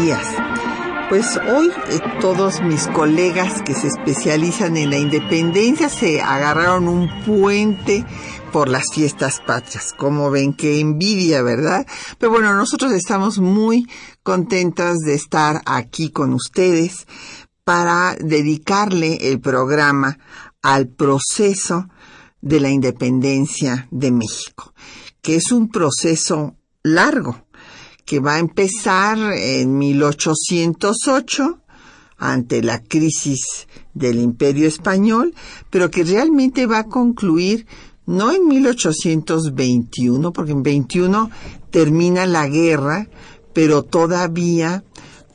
Días. Pues hoy eh, todos mis colegas que se especializan en la independencia se agarraron un puente por las fiestas patrias. Como ven, qué envidia, ¿verdad? Pero bueno, nosotros estamos muy contentas de estar aquí con ustedes para dedicarle el programa al proceso de la independencia de México, que es un proceso largo, que va a empezar en 1808 ante la crisis del imperio español, pero que realmente va a concluir no en 1821, porque en 21 termina la guerra, pero todavía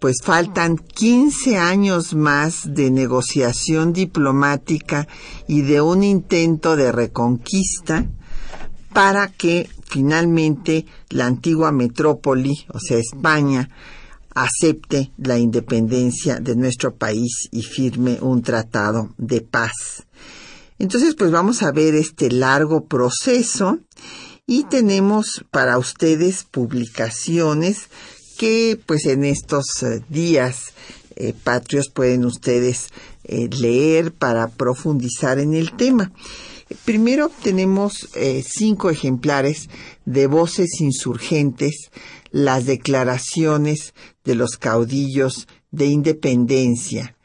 pues faltan 15 años más de negociación diplomática y de un intento de reconquista para que finalmente la antigua metrópoli, o sea, España, acepte la independencia de nuestro país y firme un tratado de paz. Entonces, pues vamos a ver este largo proceso y tenemos para ustedes publicaciones que pues en estos eh, días eh, patrios pueden ustedes eh, leer para profundizar en el tema. Primero tenemos cinco ejemplares de voces insurgentes, las declaraciones de los caudillos de independencia,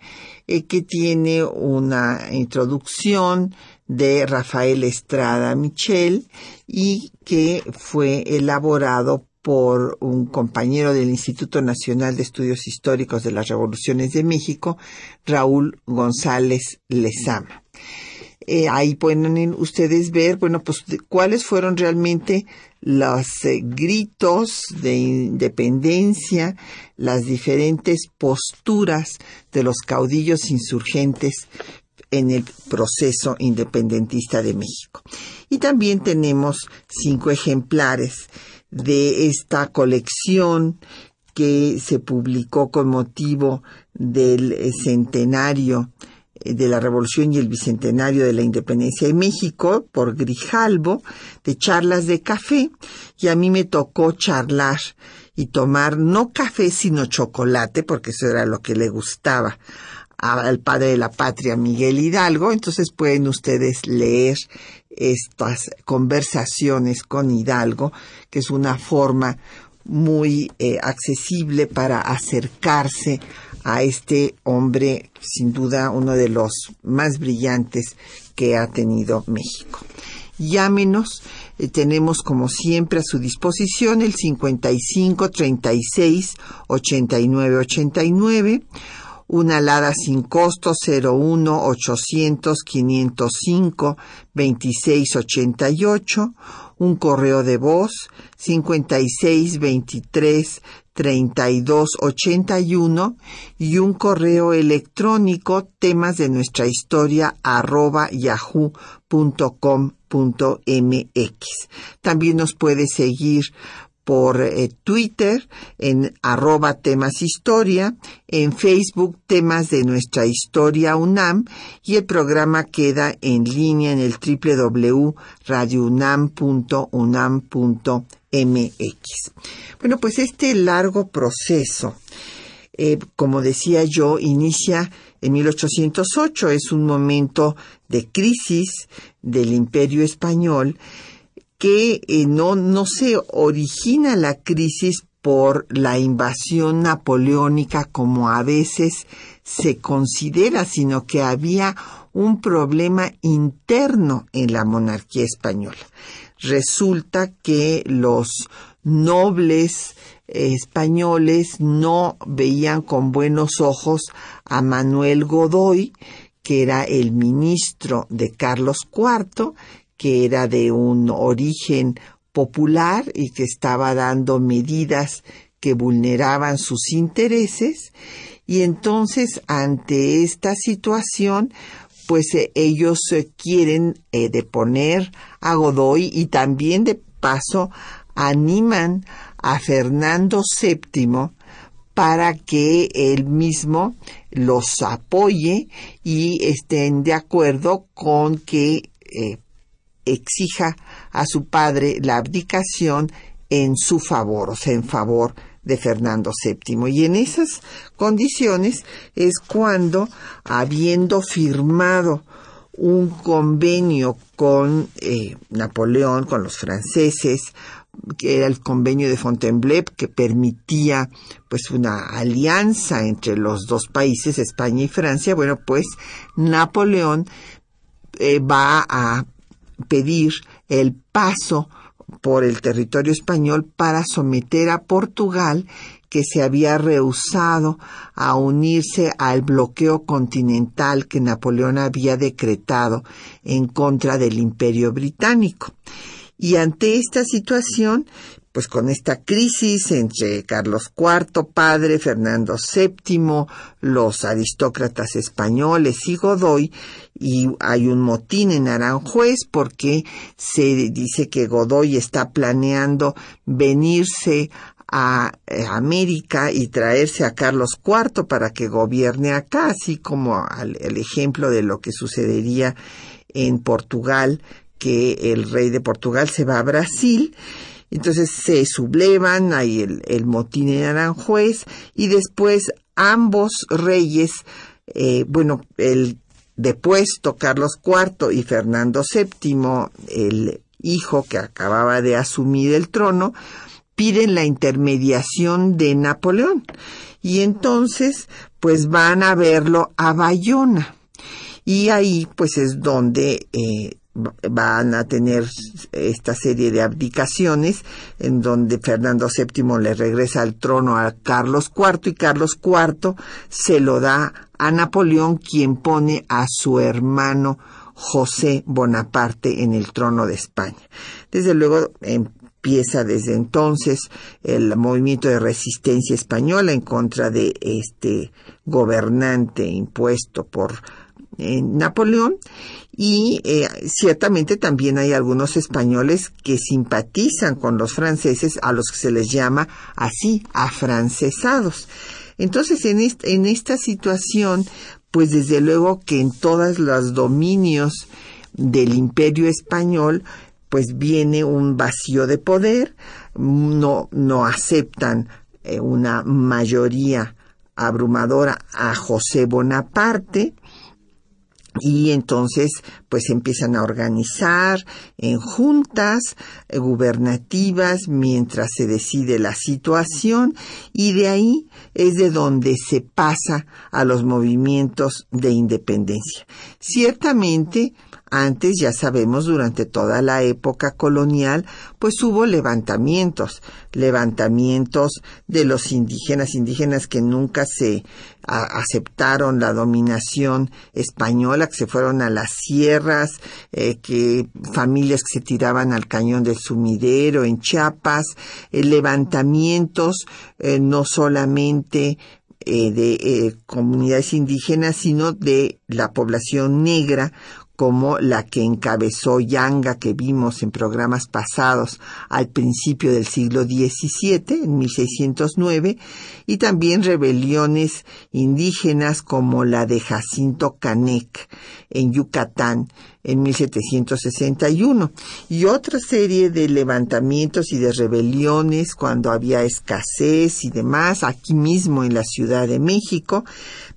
que tiene una introducción de Rafael Estrada Michel y que fue elaborado por un compañero del Instituto Nacional de Estudios Históricos de las Revoluciones de México, Raúl González Lezama. Eh, ahí pueden ustedes ver, bueno, pues cuáles fueron realmente los eh, gritos de independencia, las diferentes posturas de los caudillos insurgentes en el proceso independentista de México. Y también tenemos cinco ejemplares de esta colección que se publicó con motivo del eh, centenario de la Revolución y el Bicentenario de la Independencia de México por Grijalbo, de charlas de café, y a mí me tocó charlar y tomar no café sino chocolate, porque eso era lo que le gustaba al padre de la patria, Miguel Hidalgo. Entonces pueden ustedes leer estas conversaciones con Hidalgo, que es una forma muy eh, accesible para acercarse a este hombre, sin duda uno de los más brillantes que ha tenido México. Llámenos, eh, tenemos como siempre a su disposición el 55 36 89 89 una alada sin costo 01 800 505 2688, un correo de voz 56 23 32 81 y un correo electrónico temas de nuestra historia arroba yahoo.com.mx. También nos puede seguir por eh, Twitter en arroba temas historia, en Facebook temas de nuestra historia UNAM y el programa queda en línea en el www.radiounam.unam.mx. Bueno, pues este largo proceso, eh, como decía yo, inicia en 1808, es un momento de crisis del imperio español que eh, no, no se origina la crisis por la invasión napoleónica como a veces se considera, sino que había un problema interno en la monarquía española. Resulta que los nobles españoles no veían con buenos ojos a Manuel Godoy, que era el ministro de Carlos IV, que era de un origen popular y que estaba dando medidas que vulneraban sus intereses. Y entonces ante esta situación pues eh, ellos eh, quieren eh, deponer a Godoy y también de paso animan a Fernando VII para que él mismo los apoye y estén de acuerdo con que exija a su padre la abdicación en su favor, o sea, en favor de Fernando VII. Y en esas condiciones es cuando, habiendo firmado un convenio con eh, Napoleón, con los franceses, que era el convenio de Fontainebleau, que permitía pues una alianza entre los dos países, España y Francia, bueno, pues Napoleón eh, va a pedir el paso por el territorio español para someter a Portugal que se había rehusado a unirse al bloqueo continental que Napoleón había decretado en contra del imperio británico. Y ante esta situación, pues con esta crisis entre Carlos IV, padre, Fernando VII, los aristócratas españoles y Godoy, y hay un motín en Aranjuez porque se dice que Godoy está planeando venirse a eh, América y traerse a Carlos IV para que gobierne acá, así como el ejemplo de lo que sucedería en Portugal, que el rey de Portugal se va a Brasil entonces se sublevan, hay el, motín en Aranjuez y después ambos reyes, eh, bueno, el depuesto Carlos IV y Fernando VII, el hijo que acababa de asumir el trono, piden la intermediación de Napoleón. Y entonces, pues van a verlo a Bayona. Y ahí, pues es donde eh, van a tener esta serie de abdicaciones en donde Fernando VII le regresa al trono a Carlos IV y Carlos IV se lo da a Napoleón quien pone a su hermano José Bonaparte en el trono de España. Desde luego empieza desde entonces el movimiento de resistencia española en contra de este gobernante impuesto por eh, Napoleón y eh, ciertamente también hay algunos españoles que simpatizan con los franceses a los que se les llama así afrancesados. Entonces en, en esta situación pues desde luego que en todos los dominios del imperio español pues viene un vacío de poder, no, no aceptan eh, una mayoría abrumadora a José Bonaparte, y entonces pues empiezan a organizar en juntas eh, gubernativas mientras se decide la situación y de ahí es de donde se pasa a los movimientos de independencia. Ciertamente antes, ya sabemos, durante toda la época colonial, pues hubo levantamientos, levantamientos de los indígenas, indígenas que nunca se aceptaron la dominación española, que se fueron a las sierras, eh, que familias que se tiraban al cañón del sumidero en Chiapas, eh, levantamientos eh, no solamente de comunidades indígenas, sino de la población negra, como la que encabezó Yanga que vimos en programas pasados al principio del siglo XVII, en 1609, y también rebeliones indígenas como la de Jacinto Canec en Yucatán en 1761 y otra serie de levantamientos y de rebeliones cuando había escasez y demás aquí mismo en la Ciudad de México,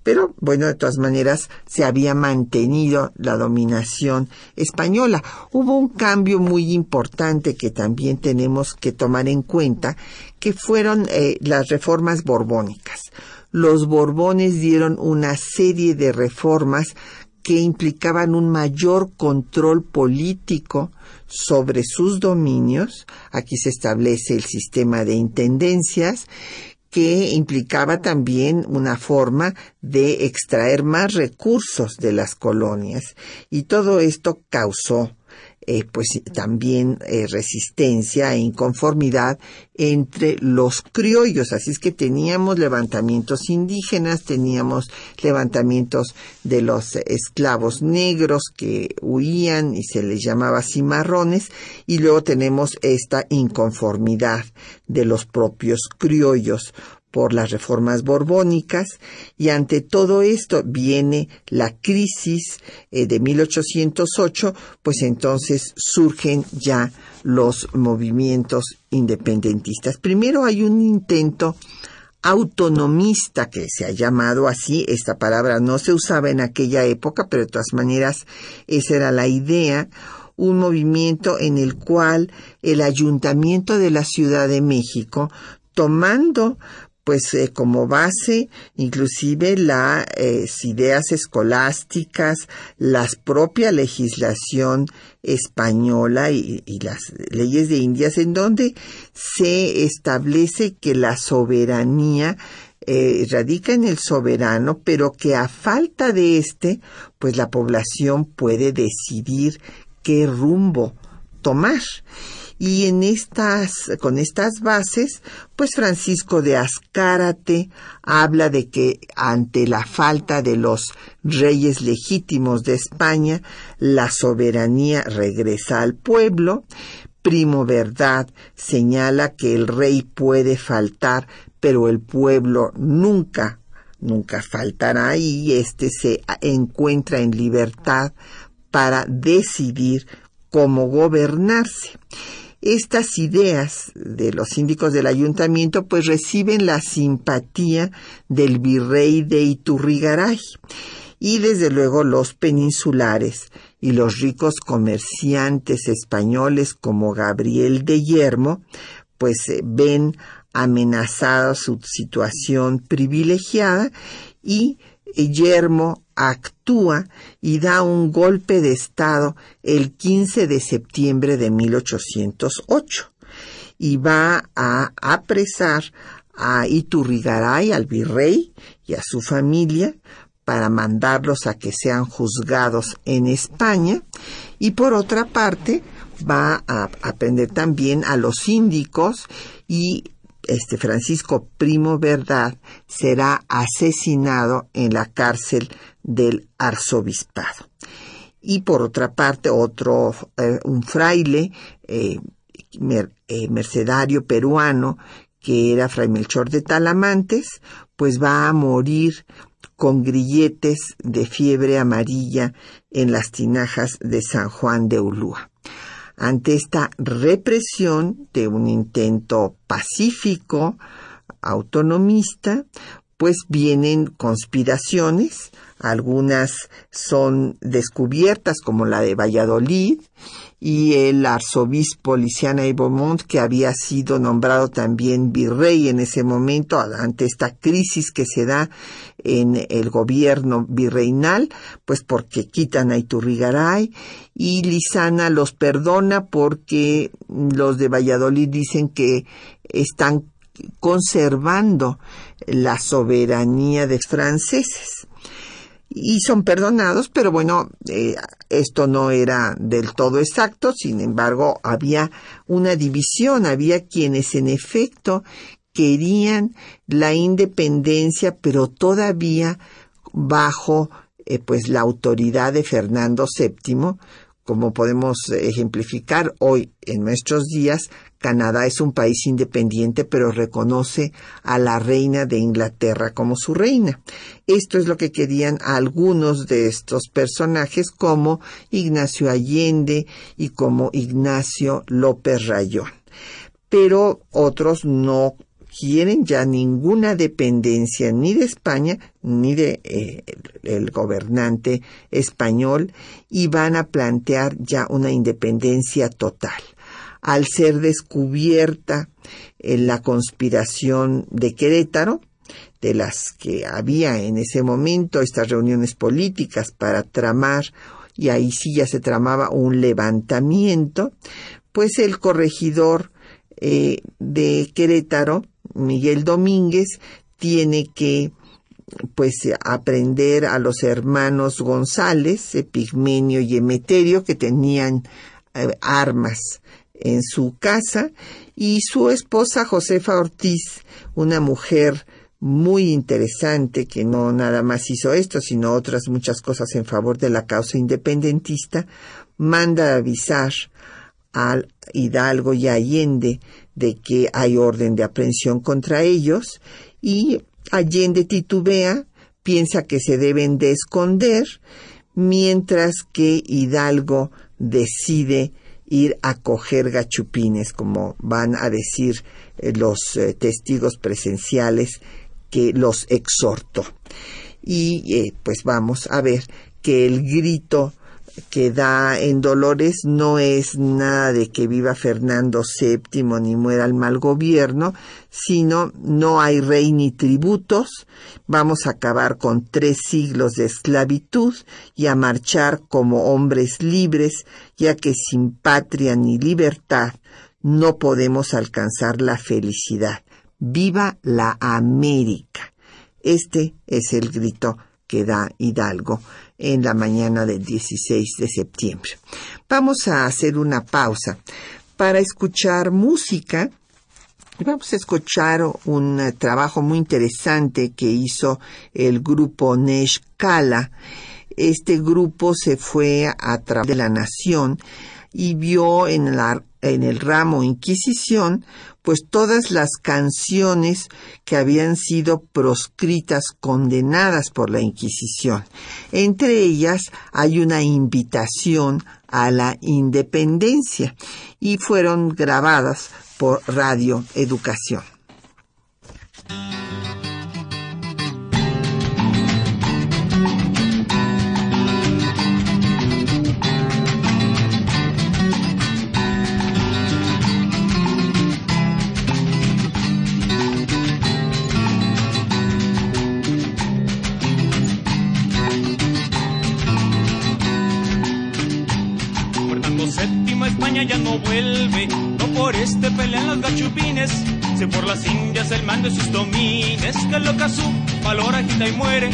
pero bueno, de todas maneras se había mantenido la dominación española. Hubo un cambio muy importante que también tenemos que tomar en cuenta, que fueron eh, las reformas borbónicas. Los borbones dieron una serie de reformas que implicaban un mayor control político sobre sus dominios. Aquí se establece el sistema de intendencias que implicaba también una forma de extraer más recursos de las colonias. Y todo esto causó eh, pues también eh, resistencia e inconformidad entre los criollos. Así es que teníamos levantamientos indígenas, teníamos levantamientos de los esclavos negros que huían y se les llamaba cimarrones, y luego tenemos esta inconformidad de los propios criollos por las reformas borbónicas y ante todo esto viene la crisis eh, de 1808, pues entonces surgen ya los movimientos independentistas. Primero hay un intento autonomista que se ha llamado así, esta palabra no se usaba en aquella época, pero de todas maneras esa era la idea, un movimiento en el cual el ayuntamiento de la Ciudad de México tomando pues eh, como base inclusive las eh, ideas escolásticas, la propia legislación española y, las leyes de Indias, en donde se establece que la soberanía eh, radica en el soberano, pero que a falta de este, pues la población puede decidir qué rumbo tomar. Y en estas, con estas bases, pues Francisco de Azcárate habla de que ante la falta de los reyes legítimos de España, la soberanía regresa al pueblo. Primo Verdad señala que el rey puede faltar, pero el pueblo nunca, nunca faltará y éste se encuentra en libertad para decidir cómo gobernarse. Estas ideas de los síndicos del ayuntamiento pues reciben la simpatía del virrey de Iturrigaray y desde luego los peninsulares y los ricos comerciantes españoles como Gabriel de Yermo pues eh, ven amenazada su situación privilegiada y Yermo actúa y da un golpe de Estado el 15 de septiembre de 1808 y va a apresar a Iturrigaray, al virrey y a su familia para mandarlos a que sean juzgados en España. Y por otra parte va a aprender también a los síndicos y este Francisco Primo Verdad será asesinado en la cárcel del arzobispado. Y por otra parte, otro, eh, un fraile, eh, eh, mercedario peruano, que era Fray Melchor de Talamantes, pues va a morir con grilletes de fiebre amarilla en las tinajas de San Juan de Ulúa ante esta represión de un intento pacífico, autonomista, pues vienen conspiraciones, algunas son descubiertas como la de Valladolid y el arzobispo Lisiana y Beaumont que había sido nombrado también virrey en ese momento ante esta crisis que se da en el gobierno virreinal, pues porque quitan a Iturrigaray y Lisana los perdona porque los de Valladolid dicen que están conservando la soberanía de franceses. Y son perdonados, pero bueno, eh, esto no era del todo exacto, sin embargo, había una división, había quienes en efecto querían la independencia, pero todavía bajo eh, pues la autoridad de Fernando VII, como podemos ejemplificar hoy en nuestros días, Canadá es un país independiente, pero reconoce a la reina de Inglaterra como su reina. Esto es lo que querían algunos de estos personajes, como Ignacio Allende y como Ignacio López Rayón. Pero otros no quieren ya ninguna dependencia ni de España ni de eh, el gobernante español y van a plantear ya una independencia total. Al ser descubierta eh, la conspiración de Querétaro, de las que había en ese momento estas reuniones políticas para tramar, y ahí sí ya se tramaba un levantamiento, pues el corregidor eh, de Querétaro Miguel Domínguez tiene que pues aprender a los hermanos González, Epigmenio y Emeterio, que tenían eh, armas en su casa y su esposa Josefa Ortiz, una mujer muy interesante que no nada más hizo esto, sino otras muchas cosas en favor de la causa independentista, manda avisar al Hidalgo y Allende de que hay orden de aprehensión contra ellos y Allende titubea, piensa que se deben de esconder, mientras que Hidalgo decide ir a coger gachupines, como van a decir eh, los eh, testigos presenciales que los exhortó. Y eh, pues vamos a ver que el grito que da en Dolores no es nada de que viva Fernando VII ni muera el mal gobierno, sino no hay rey ni tributos, vamos a acabar con tres siglos de esclavitud y a marchar como hombres libres, ya que sin patria ni libertad no podemos alcanzar la felicidad. Viva la América. Este es el grito que da Hidalgo en la mañana del 16 de septiembre. Vamos a hacer una pausa para escuchar música. Vamos a escuchar un trabajo muy interesante que hizo el grupo Neshkala. Este grupo se fue a través de la nación y vio en, la, en el ramo Inquisición pues todas las canciones que habían sido proscritas, condenadas por la Inquisición. Entre ellas hay una invitación a la independencia y fueron grabadas por Radio Educación. Pelean los gachupines, se por las indias el mando de sus domines, que loca su valor agita y muere.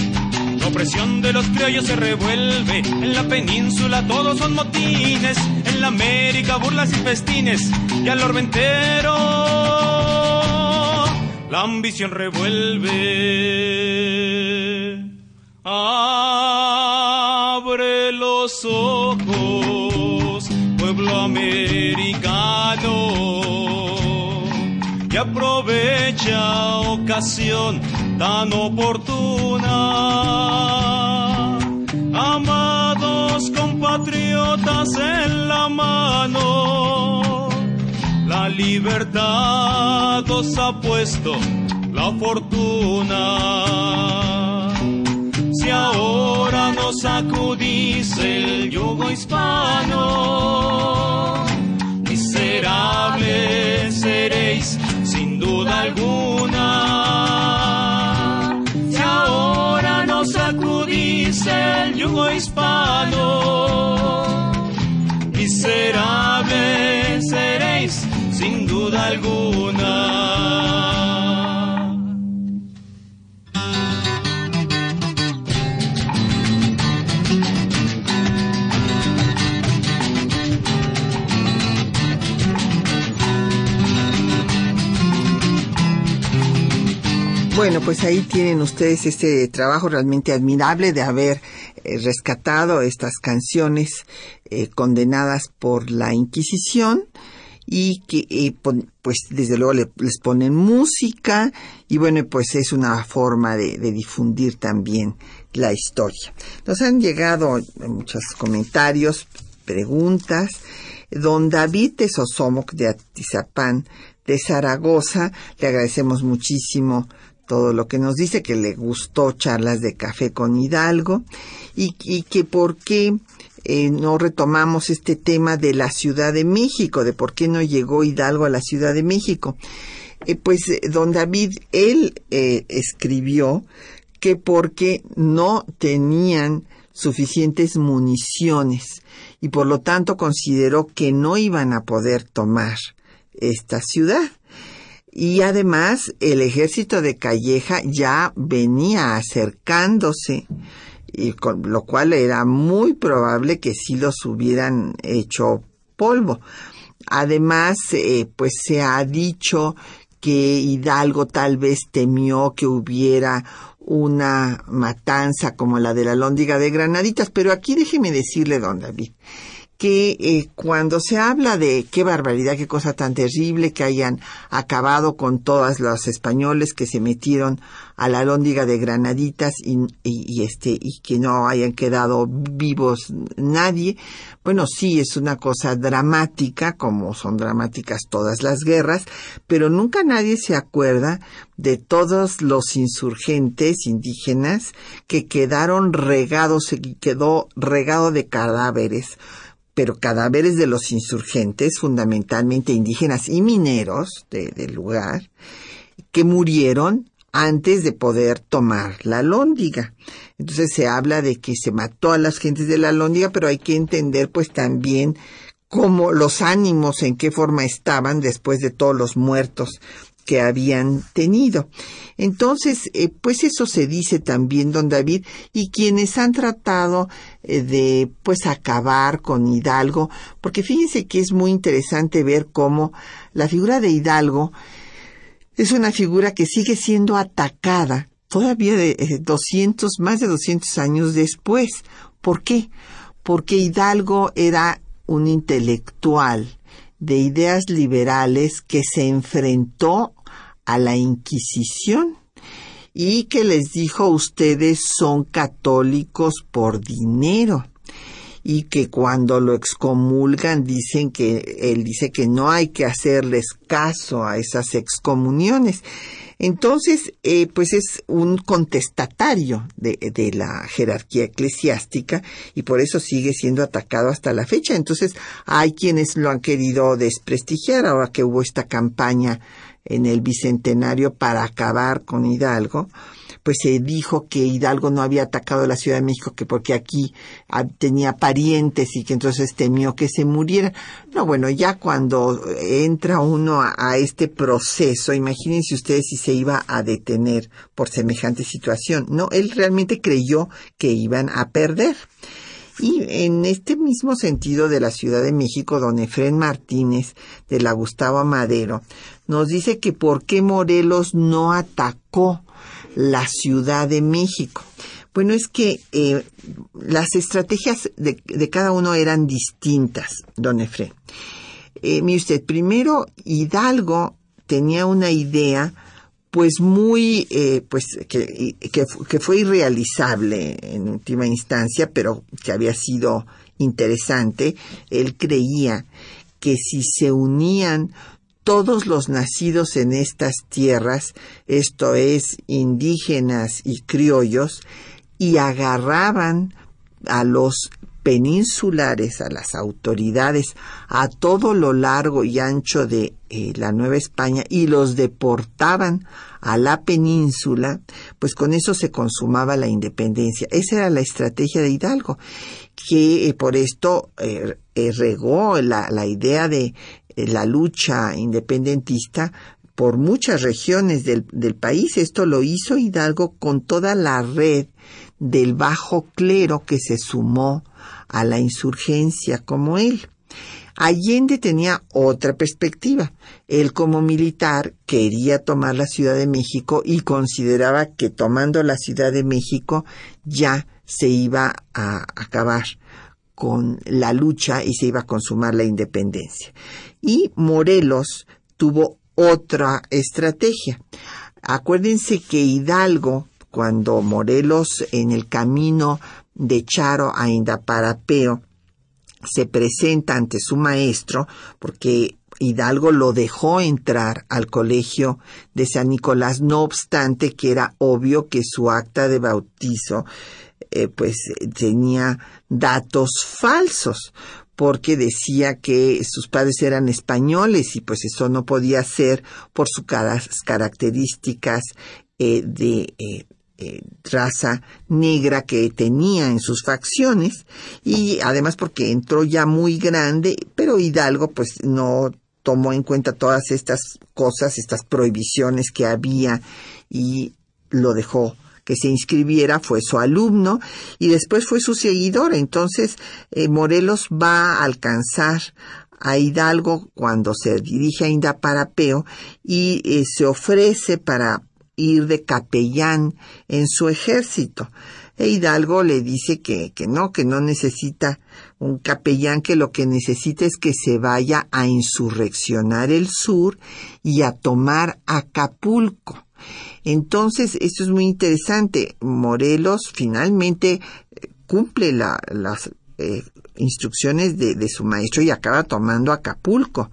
La opresión de los criollos se revuelve, en la península todos son motines, en la América burlas y festines, y al orbe entero la ambición revuelve. Abre los ojos americano aprovecha ocasión tan oportuna. Amados compatriotas en la mano, la libertad os ha puesto la fortuna ahora nos sacudís el yugo hispano. Miserables seréis duda alguna. Si ahora nos sacudís el yugo hispano. Miserables seréis sin duda alguna. Bueno, pues ahí tienen ustedes este trabajo realmente admirable de haber eh, rescatado estas canciones eh, condenadas por la Inquisición y que pues desde luego les ponen música y bueno pues es una forma de, difundir también la historia. Nos han llegado muchos comentarios, preguntas. Don David de Sosomoc de Atizapán de Zaragoza, le agradecemos muchísimo todo lo que nos dice, que le gustó charlas de café con Hidalgo y, que por qué eh, no retomamos este tema de la Ciudad de México, de por qué no llegó Hidalgo a la Ciudad de México. Eh, pues eh, don David, él escribió que porque no tenían suficientes municiones y por lo tanto consideró que no iban a poder tomar esta ciudad y además el ejército de Calleja ya venía acercándose y con lo cual era muy probable que sí los hubieran hecho polvo. Además, eh, pues se ha dicho que Hidalgo tal vez temió que hubiera una matanza como la de la lóndiga de Granaditas, pero aquí déjeme decirle, don David, que eh, cuando se habla de qué barbaridad, qué cosa tan terrible que hayan acabado con todos los españoles que se metieron a la lóndiga de Granaditas y, y, este y que no hayan quedado vivos nadie, bueno sí es una cosa dramática como son dramáticas todas las guerras, pero nunca nadie se acuerda de todos los insurgentes indígenas que quedaron regados y quedó regado de cadáveres pero cadáveres de los insurgentes, fundamentalmente indígenas y mineros del lugar, que murieron antes de poder tomar la lóndiga. Entonces se habla de que se mató a las gentes de la lóndiga, pero hay que entender pues también cómo los ánimos, en qué forma estaban después de todos los muertos que habían tenido. Entonces, eh, pues eso se dice también, don David, y quienes han tratado eh, de, pues, acabar con Hidalgo, porque fíjense que es muy interesante ver cómo la figura de Hidalgo es una figura que sigue siendo atacada todavía de 200, eh, más de 200 años después. ¿Por qué? Porque Hidalgo era un intelectual de ideas liberales que se enfrentó a la Inquisición y que les dijo ustedes son católicos por dinero y que cuando lo excomulgan dicen que él dice que no hay que hacerles caso a esas excomuniones. Entonces, eh, pues es un contestatario de, de, la jerarquía eclesiástica y por eso sigue siendo atacado hasta la fecha. Entonces, hay quienes lo han querido desprestigiar ahora que hubo esta campaña en el Bicentenario para acabar con Hidalgo, pues se dijo que Hidalgo no había atacado la Ciudad de México que porque aquí tenía parientes y que entonces temió que se muriera. No, bueno, ya cuando entra uno a, este proceso, imagínense ustedes si se iba a detener por semejante situación. No, él realmente creyó que iban a perder. Y en este mismo sentido de la Ciudad de México, don Efren Martínez de la Gustavo Madero nos dice que por qué Morelos no atacó la Ciudad de México. Bueno, es que eh, las estrategias de, cada uno eran distintas, don Efre. Eh, mire usted, primero Hidalgo tenía una idea pues muy, eh, pues que, que, fue irrealizable en última instancia, pero que había sido interesante. Él creía que si se unían todos los nacidos en estas tierras, esto es, indígenas y criollos, y agarraban a los peninsulares, a las autoridades, a todo lo largo y ancho de eh, la Nueva España y los deportaban a la península, pues con eso se consumaba la independencia. Esa era la estrategia de Hidalgo, que eh, por esto eh, regó la, idea de la lucha independentista por muchas regiones del, país. Esto lo hizo Hidalgo con toda la red del bajo clero que se sumó a la insurgencia como él. Allende tenía otra perspectiva. Él como militar quería tomar la Ciudad de México y consideraba que tomando la Ciudad de México ya se iba a acabar con la lucha y se iba a consumar la independencia. Y Morelos tuvo otra estrategia. Acuérdense que Hidalgo, cuando Morelos en el camino de Charo a Indaparapeo se presenta ante su maestro, porque Hidalgo lo dejó entrar al colegio de San Nicolás, no obstante que era obvio que su acta de bautizo eh, pues tenía datos falsos, porque decía que sus padres eran españoles y pues eso no podía ser por sus características eh, de eh, eh, raza negra que tenía en sus facciones. Y además porque entró ya muy grande, pero Hidalgo pues no tomó en cuenta todas estas cosas, estas prohibiciones que había y lo dejó que se inscribiera fue su alumno y después fue su seguidor. Entonces, eh, Morelos va a alcanzar a Hidalgo cuando se dirige a Indaparapeo y eh, se ofrece para ir de capellán en su ejército. E Hidalgo le dice que, que no, que no necesita un capellán, que lo que necesita es que se vaya a insurreccionar el sur y a tomar Acapulco. Entonces, esto es muy interesante. Morelos finalmente eh, cumple las eh, instrucciones de, de, su maestro y acaba tomando Acapulco.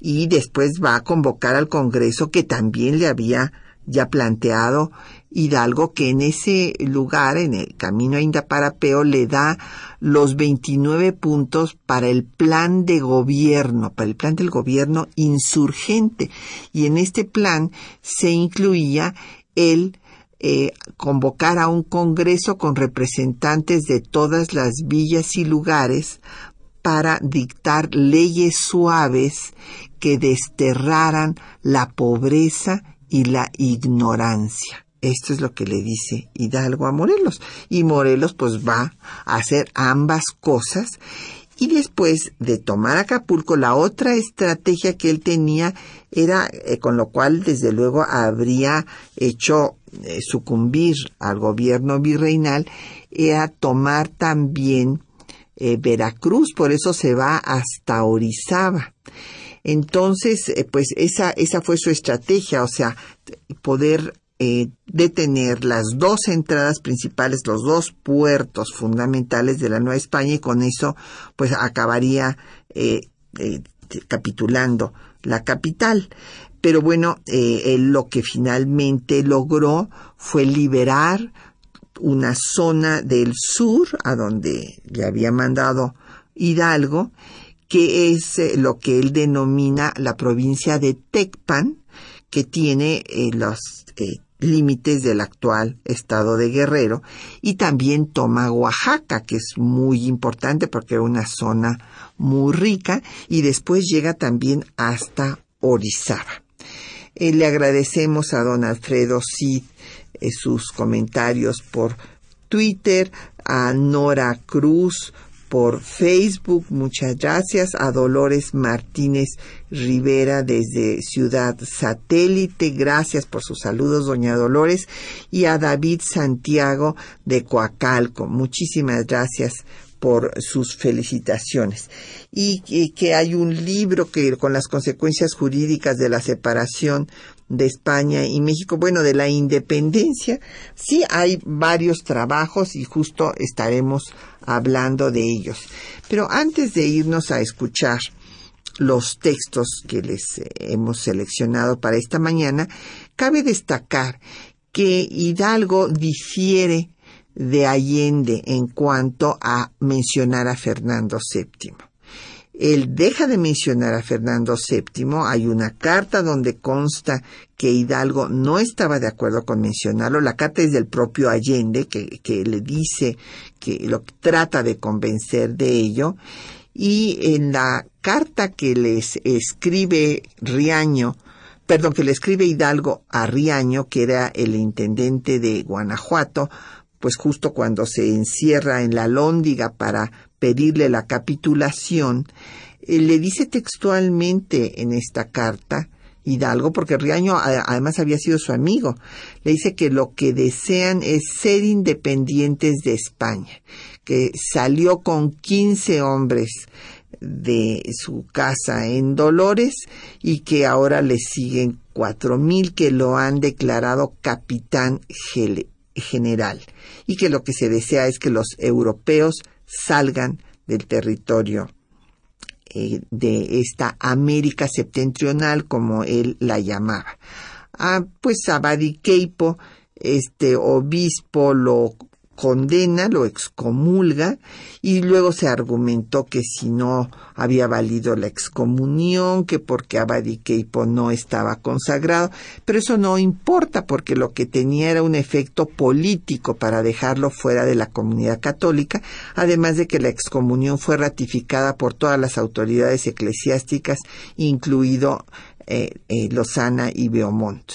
Y después va a convocar al Congreso que también le había ya planteado Hidalgo que en ese lugar, en el camino a Indaparapeo, le da los 29 puntos para el plan de gobierno, para el plan del gobierno insurgente. Y en este plan se incluía el eh, convocar a un congreso con representantes de todas las villas y lugares para dictar leyes suaves que desterraran la pobreza y la ignorancia. Esto es lo que le dice Hidalgo a Morelos. Y Morelos pues va a hacer ambas cosas. Y después de tomar Acapulco, la otra estrategia que él tenía era, eh, con lo cual desde luego habría hecho eh, sucumbir al gobierno virreinal, era tomar también eh, Veracruz, por eso se va hasta Orizaba. Entonces, pues esa, esa fue su estrategia, o sea, poder eh, detener las dos entradas principales, los dos puertos fundamentales de la Nueva España y con eso pues acabaría eh, eh, capitulando la capital. Pero bueno, él lo que finalmente logró fue liberar una zona del sur a donde le había mandado Hidalgo, que es lo que él denomina la provincia de Tecpan, que tiene los límites del actual estado de Guerrero y también toma Oaxaca, que es muy importante porque es una zona muy rica y después llega también hasta Orizaba. Eh, le agradecemos a don Alfredo Cid eh, sus comentarios por Twitter, a Nora Cruz por Facebook. Muchas gracias a Dolores Martínez Rivera desde Ciudad Satélite. Gracias por sus saludos, doña Dolores. Y a David Santiago de Coacalco. Muchísimas gracias por sus felicitaciones. Y que, hay un libro que con las consecuencias jurídicas de la separación de España y México, bueno, de la independencia, sí hay varios trabajos y justo estaremos hablando de ellos. Pero antes de irnos a escuchar los textos que les hemos seleccionado para esta mañana, cabe destacar que Hidalgo difiere de Allende en cuanto a mencionar a Fernando VII. Él deja de mencionar a Fernando VII. Hay una carta donde consta que Hidalgo no estaba de acuerdo con mencionarlo. La carta es del propio Allende, que, que le dice que lo trata de convencer de ello. Y en la carta que les escribe Riaño, perdón, que le escribe Hidalgo a Riaño, que era el intendente de Guanajuato, pues justo cuando se encierra en la lóndiga para pedirle la capitulación, eh, le dice textualmente en esta carta, Hidalgo, porque Riaño además había sido su amigo, le dice que lo que desean es ser independientes de España, que salió con 15 hombres de su casa en Dolores y que ahora le siguen cuatro mil que lo han declarado capitán general. Y que lo que se desea es que los europeos salgan del territorio eh, de esta América septentrional, como él la llamaba. Ah, pues Abadi Keipo, este obispo, lo condena, lo excomulga y luego se argumentó que si no había valido la excomunión, que porque Abadiqueipo no estaba consagrado, pero eso no importa porque lo que tenía era un efecto político para dejarlo fuera de la comunidad católica, además de que la excomunión fue ratificada por todas las autoridades eclesiásticas, incluido eh, eh, Lozana y Beaumont.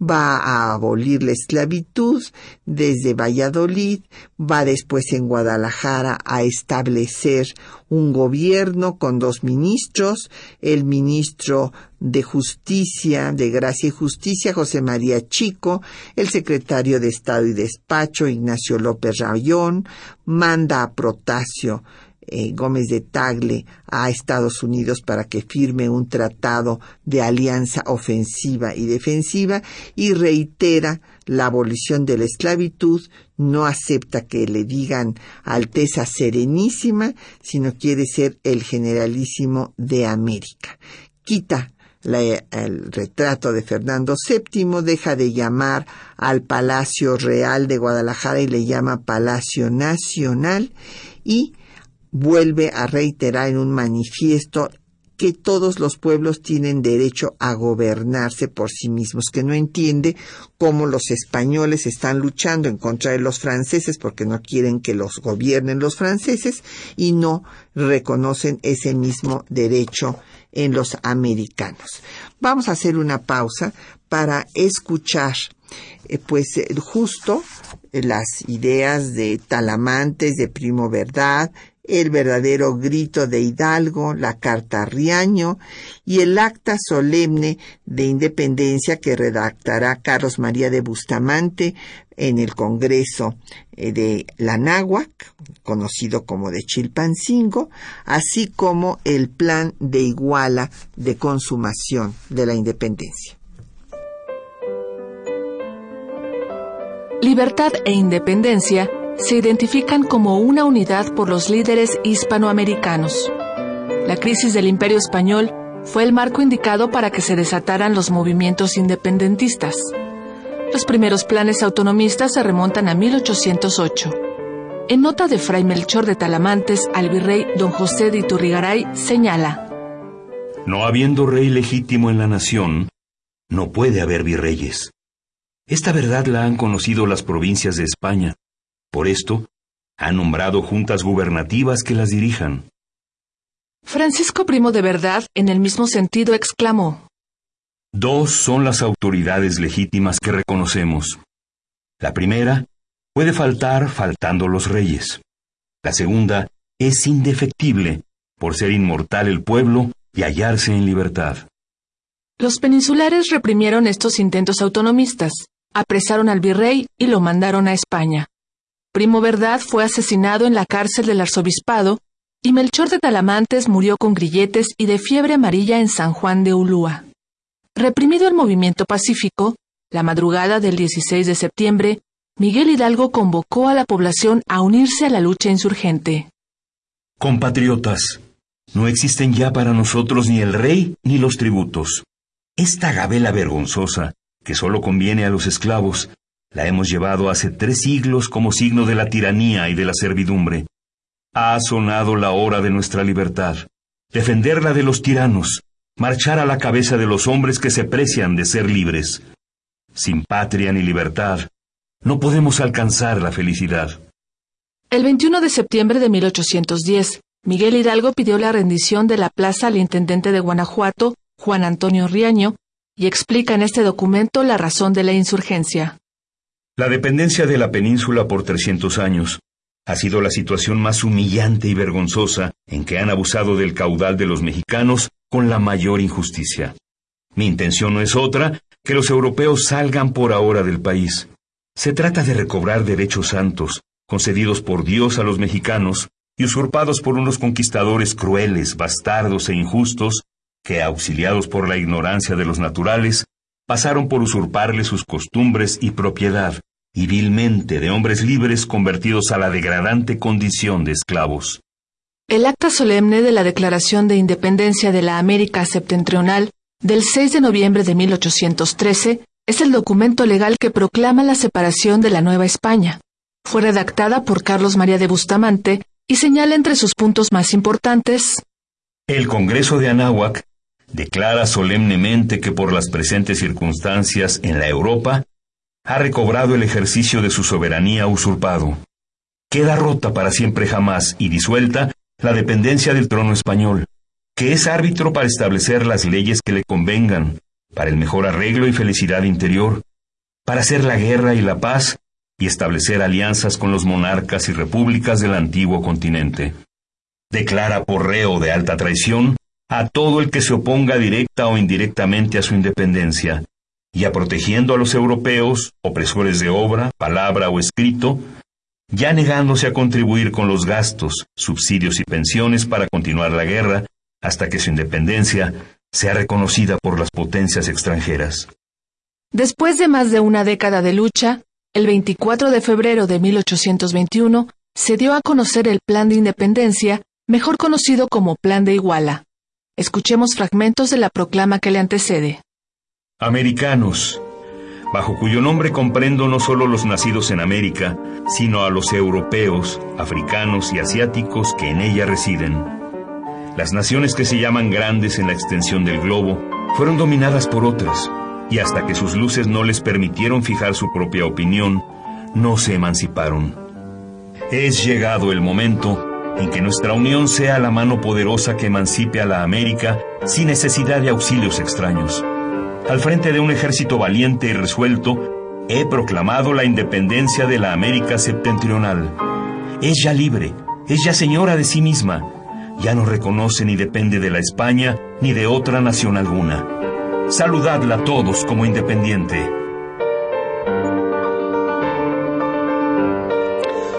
Va a abolir la esclavitud desde Valladolid, va después en Guadalajara a establecer un gobierno con dos ministros, el ministro de Justicia, de Gracia y Justicia, José María Chico, el secretario de Estado y Despacho, Ignacio López Rayón, manda a Protasio eh, Gómez de Tagle a Estados Unidos para que firme un tratado de alianza ofensiva y defensiva y reitera la abolición de la esclavitud, no acepta que le digan Alteza Serenísima, sino quiere ser el generalísimo de América. Quita el retrato de Fernando VII, deja de llamar al Palacio Real de Guadalajara y le llama Palacio Nacional y vuelve a reiterar en un manifiesto que todos los pueblos tienen derecho a gobernarse por sí mismos, que no entiende cómo los españoles están luchando en contra de los franceses porque no quieren que los gobiernen los franceses y no reconocen ese mismo derecho en los americanos. Vamos a hacer una pausa para escuchar eh, pues eh, justo las ideas de Talamantes, de Primo Verdad, el verdadero grito de Hidalgo, la carta Riaño y el acta solemne de independencia que redactará Carlos María de Bustamante en el Congreso eh, de la Náhuac, conocido como de Chilpancingo, así como el plan de Iguala de consumación de la independencia. Libertad e independencia se identifican como una unidad por los líderes hispanoamericanos. La crisis del Imperio Español fue el marco indicado para que se desataran los movimientos independentistas. Los primeros planes autonomistas se remontan a 1808. En nota de Fray Melchor de Talamantes al virrey don José de Iturrigaray señala: No habiendo rey legítimo en la nación, no puede haber virreyes. Esta verdad la han conocido las provincias de España por esto, ha nombrado juntas gubernativas que las dirijan. Francisco Primo de Verdad, en el mismo sentido, exclamó. Dos son las autoridades legítimas que reconocemos. La primera puede faltar faltando los reyes. La segunda es indefectible por ser inmortal el pueblo y hallarse en libertad. Los peninsulares reprimieron estos intentos autonomistas, apresaron al virrey y lo mandaron a España. Primo Verdad fue asesinado en la cárcel del arzobispado y Melchor de Talamantes murió con grilletes y de fiebre amarilla en San Juan de Ulúa. Reprimido el movimiento pacífico, la madrugada del 16 de septiembre, Miguel Hidalgo convocó a la población a unirse a la lucha insurgente. Compatriotas, no existen ya para nosotros ni el rey ni los tributos. Esta gabela vergonzosa, que solo conviene a los esclavos, la hemos llevado hace tres siglos como signo de la tiranía y de la servidumbre. Ha sonado la hora de nuestra libertad, defenderla de los tiranos, marchar a la cabeza de los hombres que se precian de ser libres. Sin patria ni libertad, no podemos alcanzar la felicidad. El 21 de septiembre de 1810, Miguel Hidalgo pidió la rendición de la plaza al intendente de Guanajuato, Juan Antonio Riaño, y explica en este documento la razón de la insurgencia. La dependencia de la península por 300 años ha sido la situación más humillante y vergonzosa en que han abusado del caudal de los mexicanos con la mayor injusticia. Mi intención no es otra que los europeos salgan por ahora del país. Se trata de recobrar derechos santos, concedidos por Dios a los mexicanos y usurpados por unos conquistadores crueles, bastardos e injustos, que, auxiliados por la ignorancia de los naturales, pasaron por usurparle sus costumbres y propiedad, y vilmente de hombres libres convertidos a la degradante condición de esclavos. El acta solemne de la Declaración de Independencia de la América Septentrional del 6 de noviembre de 1813 es el documento legal que proclama la separación de la Nueva España. Fue redactada por Carlos María de Bustamante y señala entre sus puntos más importantes El Congreso de Anáhuac declara solemnemente que por las presentes circunstancias en la Europa ha recobrado el ejercicio de su soberanía usurpado. Queda rota para siempre jamás y disuelta la dependencia del trono español, que es árbitro para establecer las leyes que le convengan, para el mejor arreglo y felicidad interior, para hacer la guerra y la paz y establecer alianzas con los monarcas y repúblicas del antiguo continente. Declara por reo de alta traición a todo el que se oponga directa o indirectamente a su independencia, y a protegiendo a los europeos, opresores de obra, palabra o escrito, ya negándose a contribuir con los gastos, subsidios y pensiones para continuar la guerra hasta que su independencia sea reconocida por las potencias extranjeras. Después de más de una década de lucha, el 24 de febrero de 1821 se dio a conocer el Plan de Independencia, mejor conocido como Plan de Iguala. Escuchemos fragmentos de la proclama que le antecede. Americanos, bajo cuyo nombre comprendo no solo los nacidos en América, sino a los europeos, africanos y asiáticos que en ella residen. Las naciones que se llaman grandes en la extensión del globo fueron dominadas por otras, y hasta que sus luces no les permitieron fijar su propia opinión, no se emanciparon. Es llegado el momento en que nuestra unión sea la mano poderosa que emancipe a la América sin necesidad de auxilios extraños. Al frente de un ejército valiente y resuelto, he proclamado la independencia de la América septentrional. Es ya libre, es ya señora de sí misma, ya no reconoce ni depende de la España ni de otra nación alguna. Saludadla todos como independiente.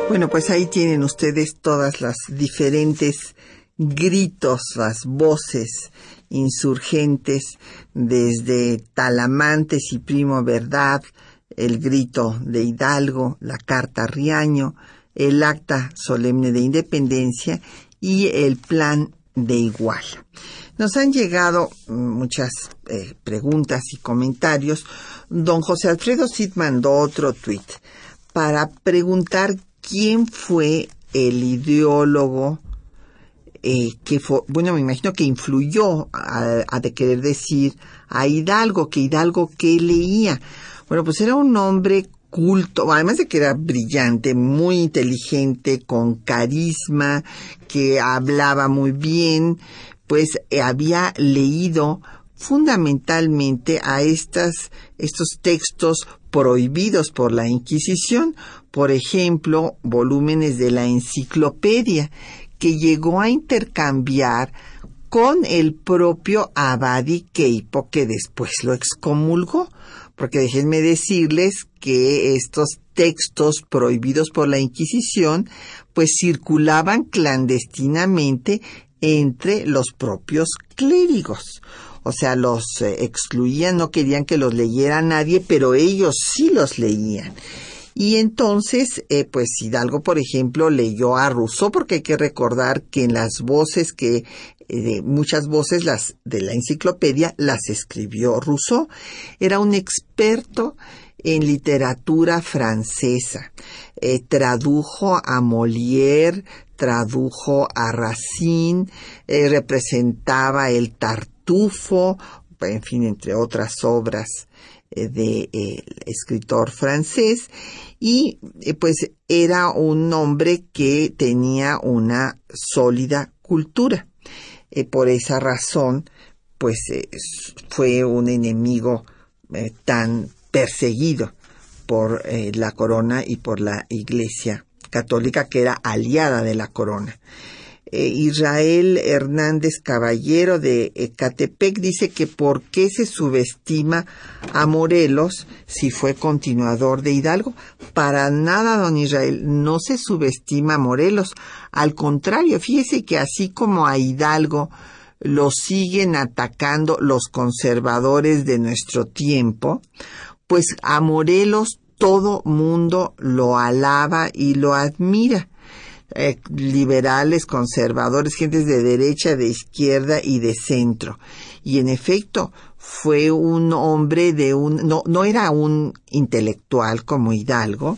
Bueno, pues ahí tienen ustedes todas las diferentes gritos, las voces insurgentes desde Talamantes y Primo Verdad, el grito de Hidalgo, la carta Riaño, el acta solemne de independencia y el plan de Iguala. Nos han llegado muchas eh, preguntas y comentarios. Don José Alfredo Cid mandó otro tuit para preguntar quién fue el ideólogo eh, que fue, bueno, me imagino que influyó a, de querer decir a Hidalgo, que Hidalgo que leía. Bueno, pues era un hombre culto, además de que era brillante, muy inteligente, con carisma, que hablaba muy bien, pues eh, había leído fundamentalmente a estas, estos textos prohibidos por la Inquisición, por ejemplo, volúmenes de la enciclopedia, que llegó a intercambiar con el propio Abadi Keipo, que después lo excomulgó, porque déjenme decirles que estos textos prohibidos por la Inquisición, pues circulaban clandestinamente entre los propios clérigos. O sea, los eh, excluían, no querían que los leyera nadie, pero ellos sí los leían. Y entonces, eh, pues Hidalgo, por ejemplo, leyó a Rousseau, porque hay que recordar que en las voces que, eh, muchas voces las, de la enciclopedia las escribió Rousseau. Era un experto en literatura francesa. Eh, tradujo a Molière, tradujo a Racine, representaba el Tartufo, en fin, entre otras obras de escritor francés y eh, pues era un hombre que tenía una sólida cultura. Eh, por esa razón, pues eh, fue un enemigo tan perseguido por la corona y por la iglesia católica que era aliada de la corona. Eh, Israel Hernández Caballero de Ecatepec dice que por qué se subestima a Morelos si fue continuador de Hidalgo. Para nada, don Israel, no se subestima a Morelos. Al contrario, fíjese que así como a Hidalgo lo siguen atacando los conservadores de nuestro tiempo, pues a Morelos todo mundo lo alaba y lo admira eh, liberales, conservadores, gentes de derecha, de izquierda y de centro. Y en efecto, fue un hombre de un, no, no era un intelectual como Hidalgo,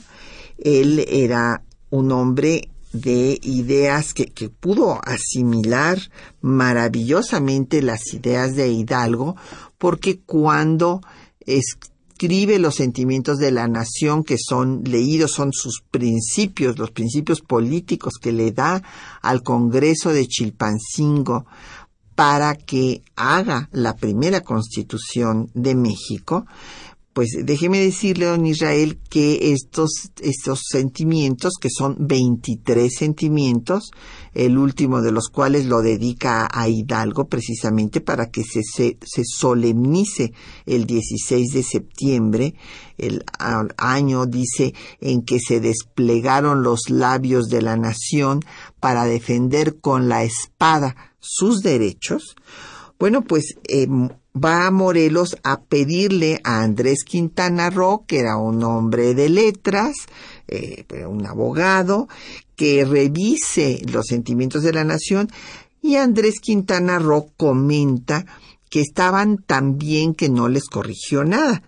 él era un hombre de ideas que, que, pudo asimilar maravillosamente las ideas de Hidalgo, porque cuando es, escribe los sentimientos de la nación que son leídos, son sus principios, los principios políticos que le da al Congreso de Chilpancingo para que haga la primera constitución de México, pues déjeme decirle, don Israel, que estos, estos sentimientos, que son 23 sentimientos, el último de los cuales lo dedica a Hidalgo precisamente para que se, se, se solemnice el 16 de septiembre, el año dice en que se desplegaron los labios de la nación para defender con la espada sus derechos. Bueno, pues eh, va a Morelos a pedirle a Andrés Quintana Roo, que era un hombre de letras, eh, un abogado, que revise los sentimientos de la nación y Andrés Quintana Roo comenta que estaban tan bien que no les corrigió nada.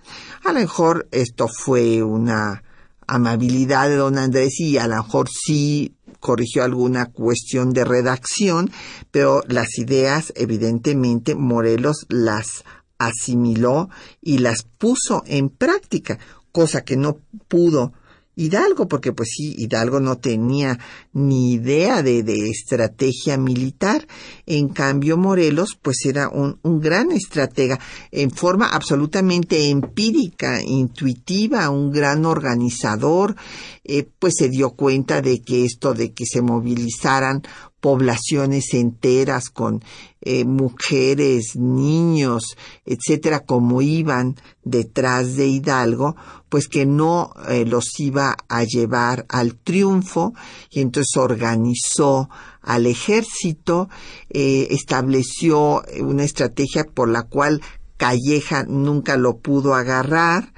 A lo mejor esto fue una amabilidad de don Andrés y a lo mejor sí corrigió alguna cuestión de redacción, pero las ideas, evidentemente, Morelos las asimiló y las puso en práctica, cosa que no pudo Hidalgo, porque pues sí, Hidalgo no tenía ni idea de, de estrategia militar. En cambio, Morelos pues era un, un, gran estratega en forma absolutamente empírica, intuitiva, un gran organizador, eh, pues se dio cuenta de que esto de que se movilizaran poblaciones enteras con eh, mujeres, niños, etcétera, como iban detrás de Hidalgo, pues que no eh, los iba a llevar al triunfo y entonces organizó al ejército, eh, estableció una estrategia por la cual Calleja nunca lo pudo agarrar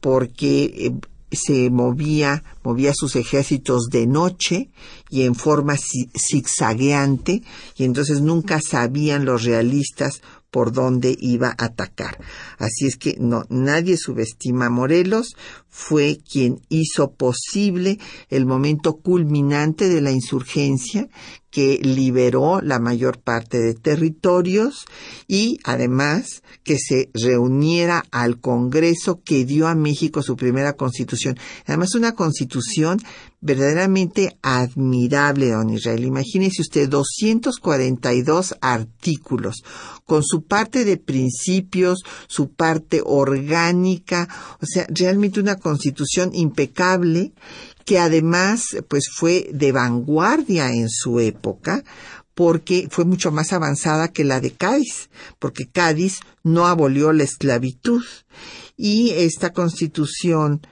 porque se movía, movía sus ejércitos de noche y en forma zigzagueante y entonces nunca sabían los realistas por dónde iba a atacar. Así es que no, nadie subestima a Morelos, fue quien hizo posible el momento culminante de la insurgencia que liberó la mayor parte de territorios y además que se reuniera al Congreso que dio a México su primera constitución. Además una constitución verdaderamente admirable, don Israel. Imagínese usted 242 artículos con su parte de principios, su parte orgánica, o sea, realmente una constitución impecable que además pues fue de vanguardia en su época porque fue mucho más avanzada que la de Cádiz, porque Cádiz no abolió la esclavitud y esta constitución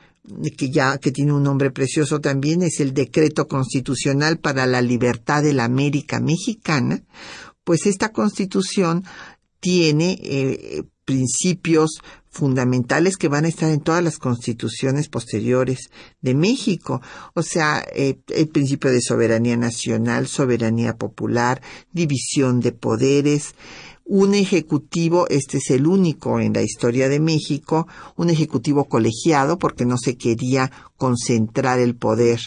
que ya que tiene un nombre precioso también es el decreto constitucional para la libertad de la América mexicana, pues esta constitución tiene eh, principios fundamentales que van a estar en todas las constituciones posteriores de México. O sea, eh, el principio de soberanía nacional, soberanía popular, división de poderes, un ejecutivo, este es el único en la historia de México, un ejecutivo colegiado porque no se quería concentrar el poder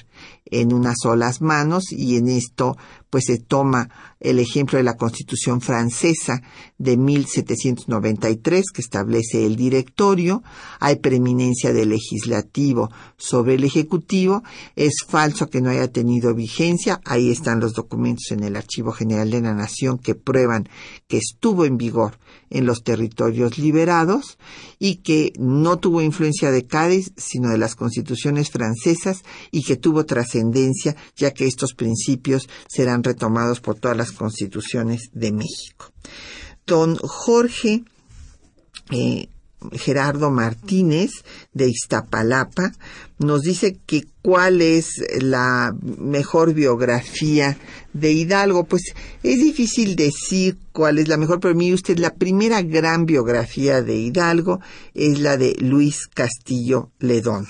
en unas solas manos y en esto pues se toma el ejemplo de la Constitución francesa de 1793 que establece el directorio, hay preeminencia del legislativo sobre el ejecutivo, es falso que no haya tenido vigencia, ahí están los documentos en el Archivo General de la Nación que prueban que estuvo en vigor en los territorios liberados y que no tuvo influencia de Cádiz, sino de las constituciones francesas y que tuvo trascendencia, ya que estos principios serán retomados por todas las constituciones de México. Don Jorge eh, Gerardo Martínez de Iztapalapa nos dice que cuál es la mejor biografía de Hidalgo. Pues es difícil decir cuál es la mejor, pero mire usted, la primera gran biografía de Hidalgo es la de Luis Castillo Ledón.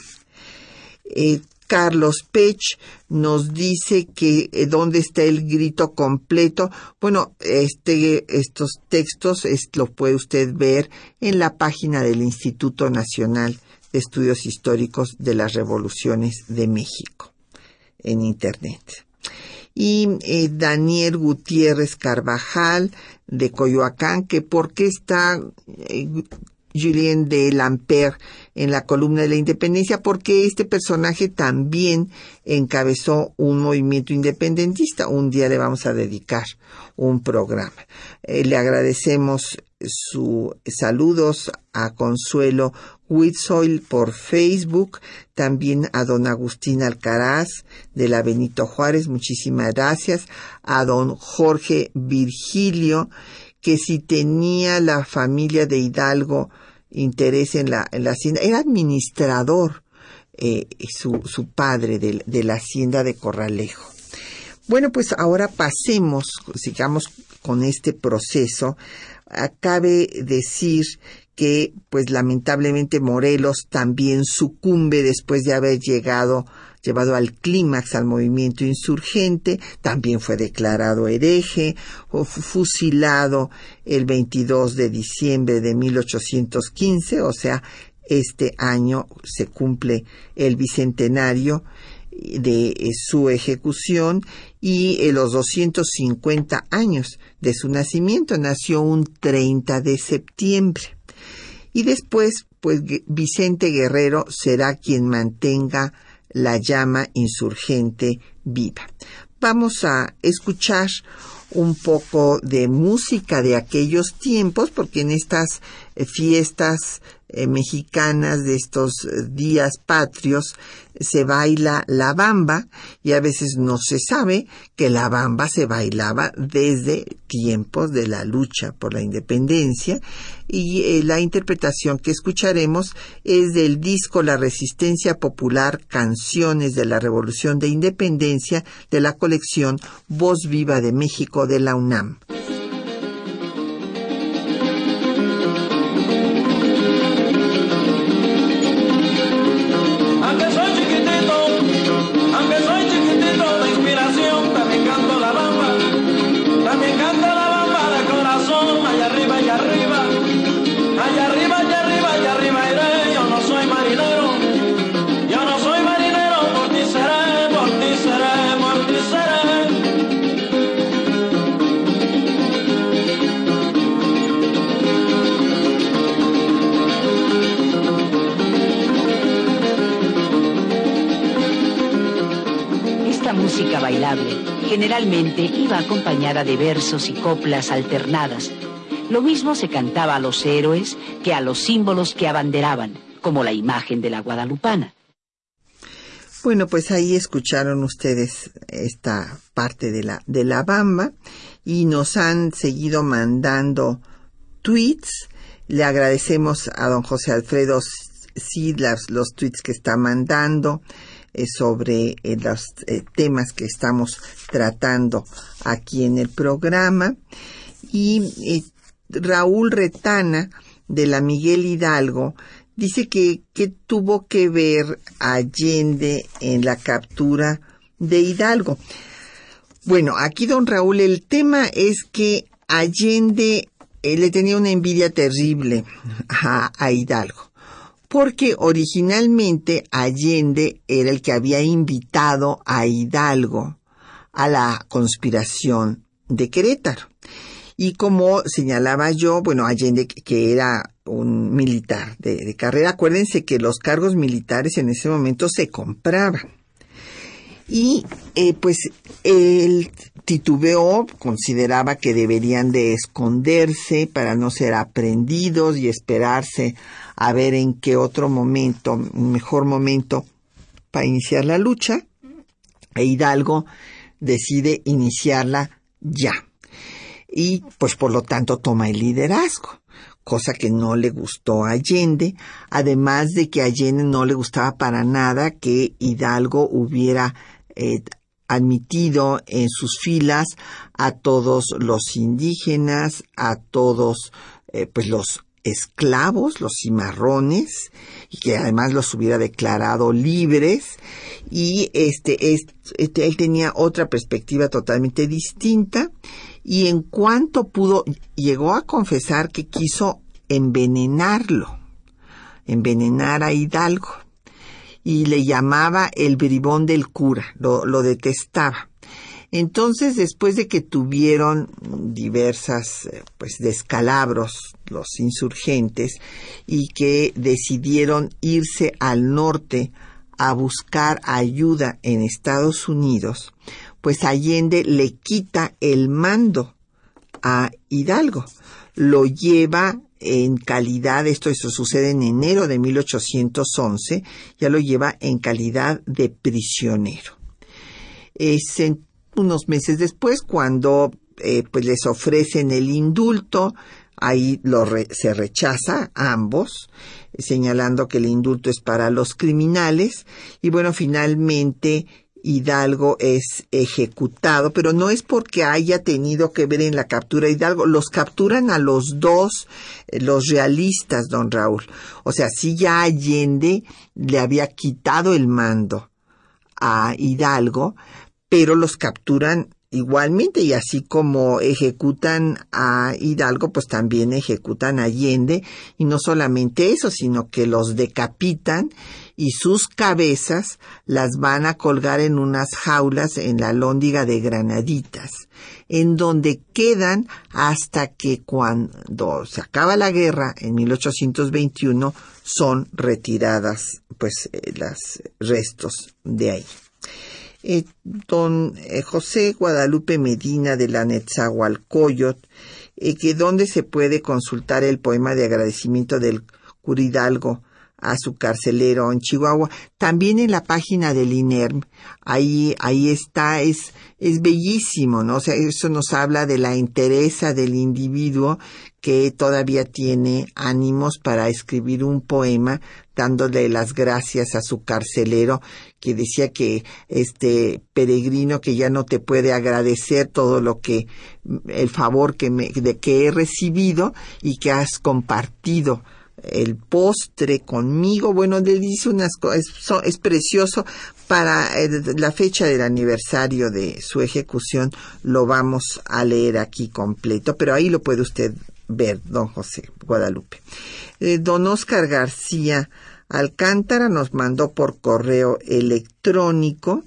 Eh, Carlos Pech nos dice que eh, dónde está el grito completo. Bueno, este, estos textos lo puede usted ver en la página del Instituto Nacional de Estudios Históricos de las Revoluciones de México en Internet. Y eh, Daniel Gutiérrez Carvajal de Coyoacán, que por qué está eh, Julien de Lampert en la columna de la independencia porque este personaje también encabezó un movimiento independentista. Un día le vamos a dedicar un programa. Eh, le agradecemos sus saludos a Consuelo Whitsoil por Facebook, también a don Agustín Alcaraz de la Benito Juárez, muchísimas gracias, a don Jorge Virgilio, que si tenía la familia de Hidalgo interés en la, en la hacienda, era administrador eh, su, su, padre de, de la hacienda de Corralejo. Bueno, pues ahora pasemos, sigamos con este proceso. Acabe decir que, pues lamentablemente Morelos también sucumbe después de haber llegado llevado al clímax al movimiento insurgente, también fue declarado hereje, o fusilado el 22 de diciembre de 1815, o sea, este año se cumple el bicentenario de eh, su ejecución y eh, los 250 años de su nacimiento. Nació un 30 de septiembre. Y después, pues Vicente Guerrero será quien mantenga la llama insurgente viva. Vamos a escuchar un poco de música de aquellos tiempos, porque en estas fiestas eh, mexicanas de estos eh, días patrios se baila la bamba y a veces no se sabe que la bamba se bailaba desde tiempos de la lucha por la independencia y eh, la interpretación que escucharemos es del disco La Resistencia Popular Canciones de la Revolución de Independencia de la colección Voz Viva de México de la UNAM. Iba acompañada de versos y coplas alternadas. Lo mismo se cantaba a los héroes que a los símbolos que abanderaban, como la imagen de la guadalupana. Bueno, pues ahí escucharon ustedes esta parte de la, de la bamba y nos han seguido mandando tweets. Le agradecemos a don José Alfredo Sidlas los tweets que está mandando. Eh, sobre eh, los eh, temas que estamos tratando aquí en el programa. Y Raúl Retana, de la Miguel Hidalgo, dice que, que tuvo que ver Allende en la captura de Hidalgo. Bueno, aquí don Raúl, el tema es que Allende le tenía una envidia terrible a Hidalgo porque originalmente Allende era el que había invitado a Hidalgo a la conspiración de Querétaro. Y como señalaba yo, bueno, Allende que era un militar de, carrera, acuérdense que los cargos militares en ese momento se compraban. Y eh, pues él titubeó, consideraba que deberían de esconderse para no ser aprendidos y esperarse a ver en qué otro momento, mejor momento para iniciar la lucha, e Hidalgo decide iniciarla ya. Y pues por lo tanto toma el liderazgo, cosa que no le gustó a Allende, además de que a Allende no le gustaba para nada que Hidalgo hubiera eh, admitido en sus filas a todos los indígenas, a todos eh, pues los esclavos, los cimarrones, y que además los hubiera declarado libres, y este, este, él tenía otra perspectiva totalmente distinta, y en cuanto pudo, llegó a confesar que quiso envenenarlo, envenenar a Hidalgo, y le llamaba el bribón del cura, lo, lo detestaba. Entonces, después de que tuvieron diversas, eh, pues, descalabros los insurgentes y que decidieron irse al norte a buscar ayuda en Estados Unidos, pues Allende le quita el mando a Hidalgo. Lo lleva en calidad, esto, eso sucede en enero de 1811, ya lo lleva en calidad de prisionero. Es unos meses después cuando eh, pues les ofrecen el indulto, ahí lo se rechaza ambos, señalando que el indulto es para los criminales y bueno, finalmente Hidalgo es ejecutado, pero no es porque haya tenido que ver en la captura de Hidalgo, los capturan a los dos, eh, los realistas, don Raúl. O sea, si ya Allende le había quitado el mando a Hidalgo, pero los capturan igualmente y así como ejecutan a Hidalgo, pues también ejecutan a Allende y no solamente eso, sino que los decapitan y sus cabezas las van a colgar en unas jaulas en la lóndiga de Granaditas, en donde quedan hasta que cuando se acaba la guerra en 1821 son retiradas pues eh, los restos de ahí. Eh, don eh, José Guadalupe Medina de la Netzahualcoyot, eh, que donde se puede consultar el poema de agradecimiento del Curidalgo a su carcelero en Chihuahua, también en la página del INERM, ahí, ahí está, es, es bellísimo, ¿no? O sea, eso nos habla de la entereza del individuo que todavía tiene ánimos para escribir un poema dándole las gracias a su carcelero que decía que este peregrino que ya no te puede agradecer todo lo que el favor que me, de que he recibido y que has compartido el postre conmigo. Bueno, le dice unas cosas, es, precioso. Para eh, la fecha del aniversario de su ejecución lo vamos a leer aquí completo, pero ahí lo puede usted ver, don José Guadalupe. Eh, don Oscar García Alcántara nos mandó por correo electrónico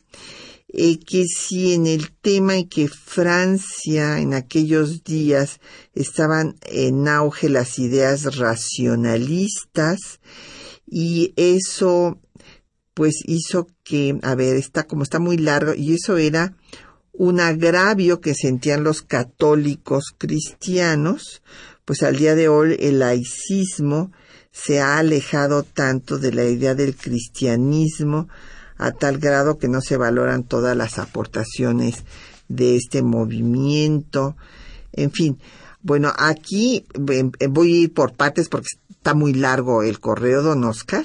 eh, que si en el tema en que Francia en aquellos días estaban en auge las ideas racionalistas y eso pues hizo que, a ver, está como está muy largo y eso era un agravio que sentían los católicos cristianos, pues al día de hoy el laicismo se ha alejado tanto de la idea del cristianismo a tal grado que no se valoran todas las aportaciones de este movimiento. En fin, bueno, aquí em, em, voy a ir por partes porque está muy largo el correo, don Oscar.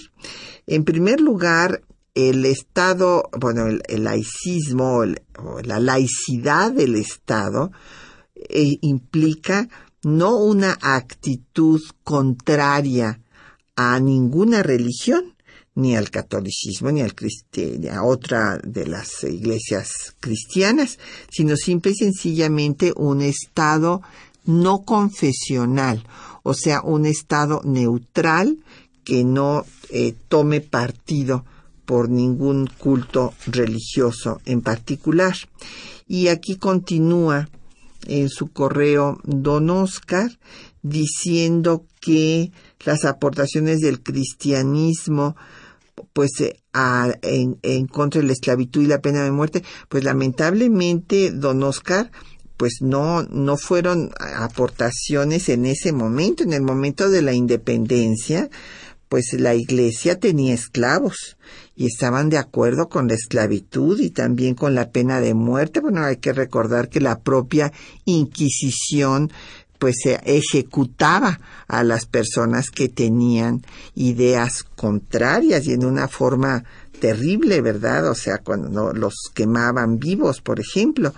En primer lugar, el Estado, bueno, el, laicismo o la laicidad del Estado eh, implica no una actitud contraria a ninguna religión, ni al catolicismo, ni al ni a otra de las iglesias cristianas, sino simple y sencillamente un estado no confesional, o sea, un estado neutral que no eh, tome partido por ningún culto religioso en particular. Y aquí continúa en su correo don Oscar diciendo que las aportaciones del cristianismo pues eh, en, contra de la esclavitud y la pena de muerte, pues lamentablemente, don Oscar, pues no, no fueron aportaciones en ese momento, en el momento de la independencia, pues la iglesia tenía esclavos y estaban de acuerdo con la esclavitud y también con la pena de muerte. Bueno, hay que recordar que la propia Inquisición pues se ejecutaba a las personas que tenían ideas contrarias y en una forma terrible, ¿verdad? O sea, cuando los quemaban vivos, por ejemplo.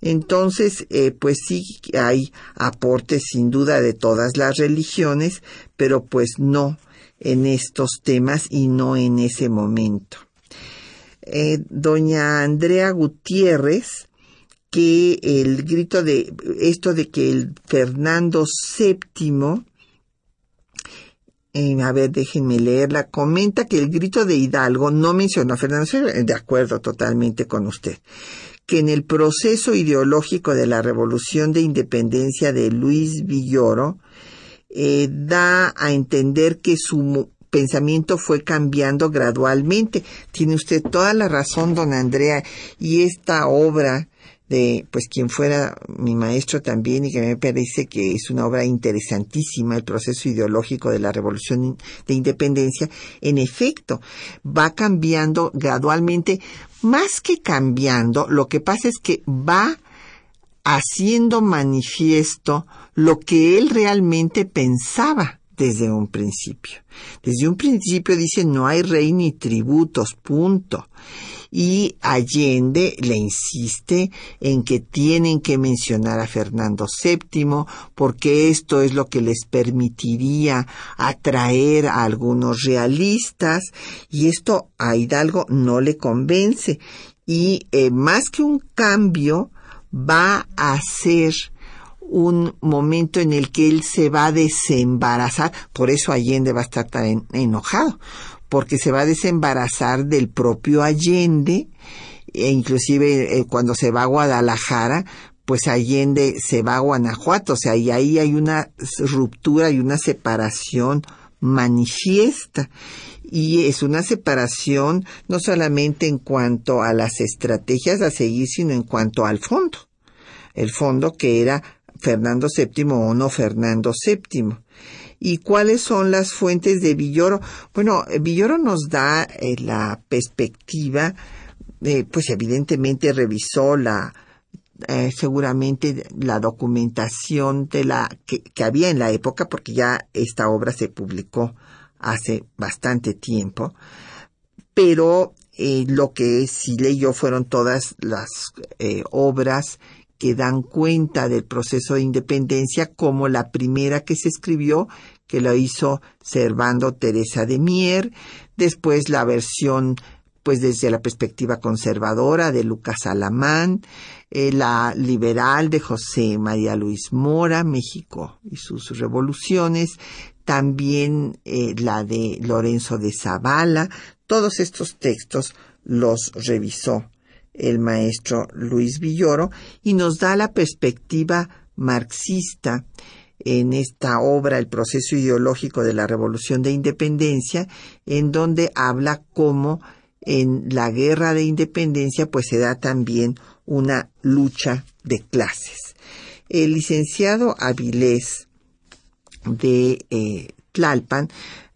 Entonces, eh, pues sí hay aportes sin duda de todas las religiones, pero pues no en estos temas y no en ese momento. Eh, doña Andrea Gutiérrez que el grito de esto de que el Fernando VII eh, a ver, déjenme leerla, comenta que el grito de Hidalgo no mencionó a Fernando VII, de acuerdo totalmente con usted, que en el proceso ideológico de la revolución de independencia de Luis Villoro, eh, da a entender que su pensamiento fue cambiando gradualmente. Tiene usted toda la razón, don Andrea, y esta obra de pues quien fuera mi maestro también y que me parece que es una obra interesantísima, el proceso ideológico de la revolución de independencia, en efecto, va cambiando gradualmente, más que cambiando, lo que pasa es que va haciendo manifiesto lo que él realmente pensaba desde un principio. Desde un principio dice no hay rey ni tributos, punto. Y Allende le insiste en que tienen que mencionar a Fernando VII porque esto es lo que les permitiría atraer a algunos realistas y esto a Hidalgo no le convence. Y eh, más que un cambio, va a ser un momento en el que él se va a desembarazar, por eso Allende va a estar tan enojado, porque se va a desembarazar del propio Allende, e inclusive eh, cuando se va a Guadalajara, pues Allende se va a Guanajuato, o sea, y ahí hay una ruptura y una separación manifiesta. Y es una separación no solamente en cuanto a las estrategias a seguir, sino en cuanto al fondo. El fondo que era Fernando VII o no Fernando VII. ¿Y cuáles son las fuentes de Villoro? Bueno, Villoro nos da eh, la perspectiva, eh, pues evidentemente revisó la, eh, seguramente la documentación de la que, había en la época, porque ya esta obra se publicó hace bastante tiempo, pero lo que sí leyó fueron todas las obras que dan cuenta del proceso de independencia como la primera que se escribió, que lo hizo Servando Teresa de Mier, después la versión pues desde la perspectiva conservadora de Lucas Alamán, eh, la liberal de José María Luis Mora, México y sus revoluciones, también eh, la de Lorenzo de Zavala, todos estos textos los revisó el maestro Luis Villoro y nos da la perspectiva marxista en esta obra El proceso ideológico de la revolución de independencia, en donde habla cómo en la guerra de independencia pues se da también una lucha de clases. El licenciado Avilés de eh, Tlalpan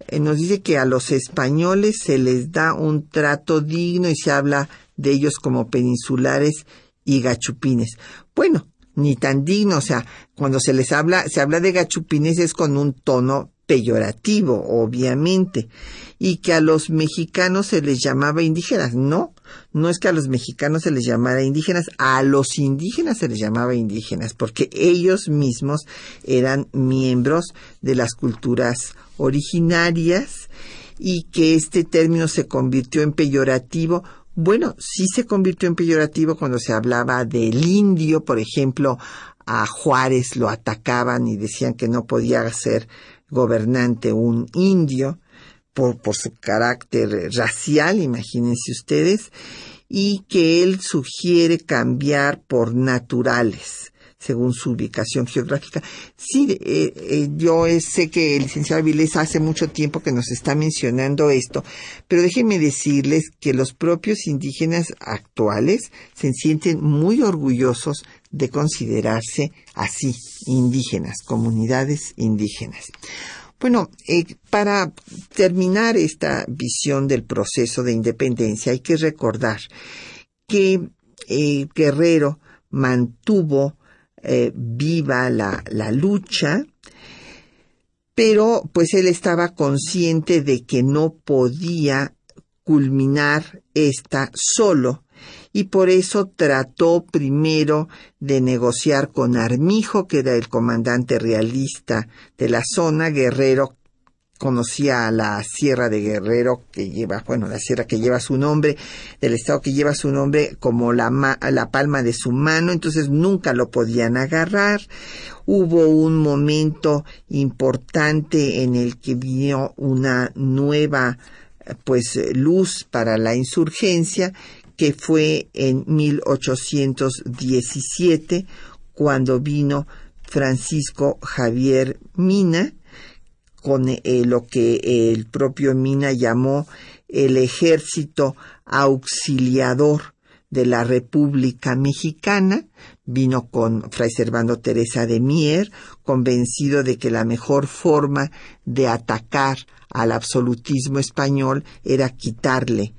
eh, nos dice que a los españoles se les da un trato digno y se habla de ellos como peninsulares y gachupines. Bueno, ni tan digno, o sea, cuando se les habla, se habla de gachupines es con un tono peyorativo, obviamente, y que a los mexicanos se les llamaba indígenas. No, no es que a los mexicanos se les llamara indígenas, a los indígenas se les llamaba indígenas, porque ellos mismos eran miembros de las culturas originarias y que este término se convirtió en peyorativo bueno, sí se convirtió en peyorativo cuando se hablaba del indio, por ejemplo, a Juárez lo atacaban y decían que no podía ser gobernante un indio por, por su carácter racial, imagínense ustedes, y que él sugiere cambiar por naturales según su ubicación geográfica. Sí, eh, eh, yo sé que el licenciado Vilés hace mucho tiempo que nos está mencionando esto, pero déjenme decirles que los propios indígenas actuales se sienten muy orgullosos de considerarse así, indígenas, comunidades indígenas. Bueno, eh, para terminar esta visión del proceso de independencia hay que recordar que Guerrero mantuvo eh, viva la, la lucha, pero pues él estaba consciente de que no podía culminar esta solo y por eso trató primero de negociar con Armijo, que era el comandante realista de la zona, Guerrero conocía la Sierra de Guerrero que lleva, bueno, la sierra que lleva su nombre, del estado que lleva su nombre como la, la palma de su mano, entonces nunca lo podían agarrar. Hubo un momento importante en el que vino una nueva pues luz para la insurgencia que fue en 1817 cuando vino Francisco Javier Mina con eh, lo que el propio Mina llamó el ejército auxiliador de la República Mexicana, vino con Fray Servando Teresa de Mier, convencido de que la mejor forma de atacar al absolutismo español era quitarle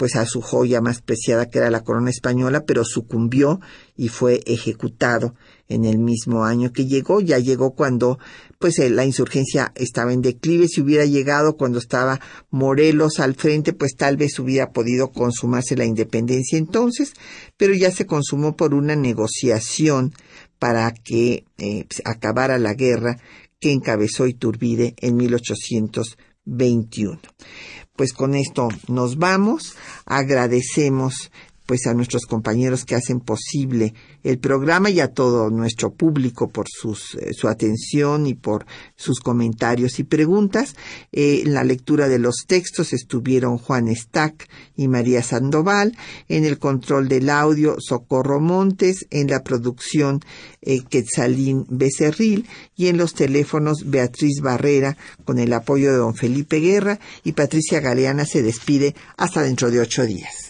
pues a su joya más preciada que era la corona española, pero sucumbió y fue ejecutado en el mismo año que llegó. Ya llegó cuando pues eh, la insurgencia estaba en declive. Si hubiera llegado cuando estaba Morelos al frente, pues tal vez hubiera podido consumarse la independencia entonces, pero ya se consumó por una negociación para que eh, pues, acabara la guerra que encabezó Iturbide en 1821 pues con esto nos vamos. Agradecemos pues a nuestros compañeros que hacen posible el programa y a todo nuestro público por sus, eh, su atención y por sus comentarios y preguntas. Eh, en la lectura de los textos estuvieron Juan Stack y María Sandoval, en el control del audio Socorro Montes, en la producción eh, Quetzalín Becerril y en los teléfonos Beatriz Barrera con el apoyo de don Felipe Guerra y Patricia Galeana se despide hasta dentro de ocho días.